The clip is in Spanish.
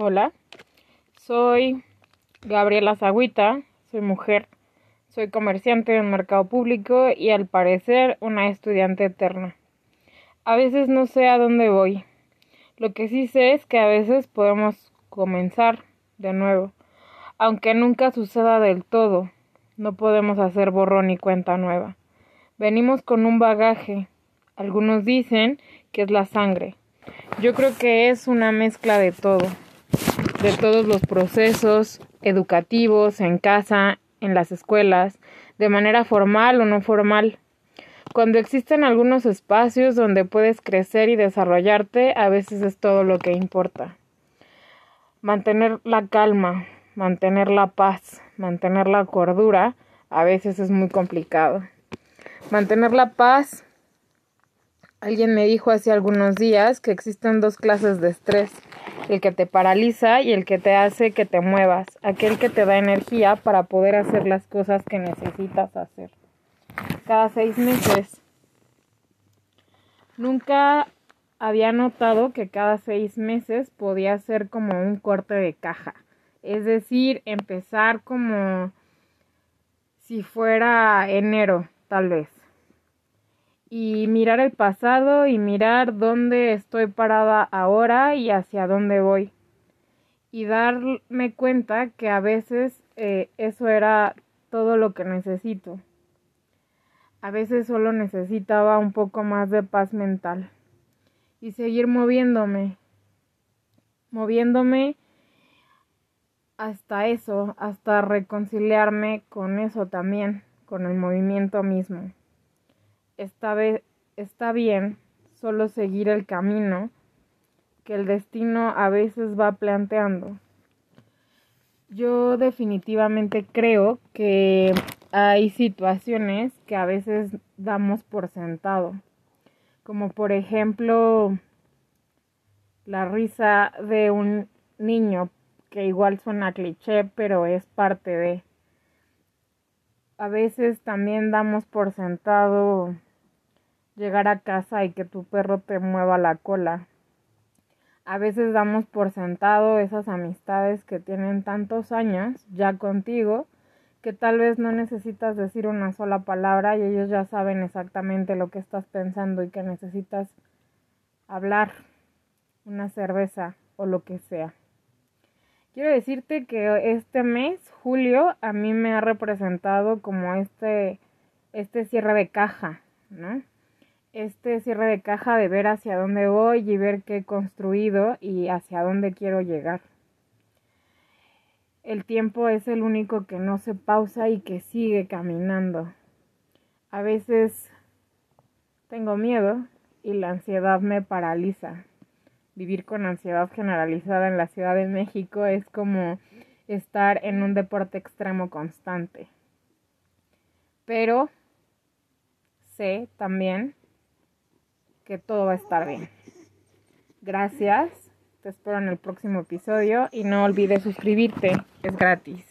Hola, soy Gabriela Zagüita, soy mujer, soy comerciante en mercado público y al parecer una estudiante eterna. A veces no sé a dónde voy. Lo que sí sé es que a veces podemos comenzar de nuevo, aunque nunca suceda del todo. No podemos hacer borrón y cuenta nueva. Venimos con un bagaje. Algunos dicen que es la sangre. Yo creo que es una mezcla de todo de todos los procesos educativos en casa, en las escuelas, de manera formal o no formal. Cuando existen algunos espacios donde puedes crecer y desarrollarte, a veces es todo lo que importa. Mantener la calma, mantener la paz, mantener la cordura, a veces es muy complicado. Mantener la paz. Alguien me dijo hace algunos días que existen dos clases de estrés el que te paraliza y el que te hace que te muevas, aquel que te da energía para poder hacer las cosas que necesitas hacer. Cada seis meses. Nunca había notado que cada seis meses podía ser como un corte de caja. Es decir, empezar como si fuera enero, tal vez y mirar el pasado y mirar dónde estoy parada ahora y hacia dónde voy. Y darme cuenta que a veces eh, eso era todo lo que necesito. A veces solo necesitaba un poco más de paz mental y seguir moviéndome, moviéndome hasta eso, hasta reconciliarme con eso también, con el movimiento mismo está, está bien solo seguir el camino que el destino a veces va planteando. Yo definitivamente creo que hay situaciones que a veces damos por sentado, como por ejemplo la risa de un niño, que igual suena cliché, pero es parte de... A veces también damos por sentado llegar a casa y que tu perro te mueva la cola. A veces damos por sentado esas amistades que tienen tantos años ya contigo que tal vez no necesitas decir una sola palabra y ellos ya saben exactamente lo que estás pensando y que necesitas hablar una cerveza o lo que sea. Quiero decirte que este mes, julio, a mí me ha representado como este, este cierre de caja, ¿no? Este cierre de caja de ver hacia dónde voy y ver qué he construido y hacia dónde quiero llegar. El tiempo es el único que no se pausa y que sigue caminando. A veces tengo miedo y la ansiedad me paraliza. Vivir con ansiedad generalizada en la Ciudad de México es como estar en un deporte extremo constante. Pero sé también que todo va a estar bien. Gracias, te espero en el próximo episodio y no olvides suscribirte, es gratis.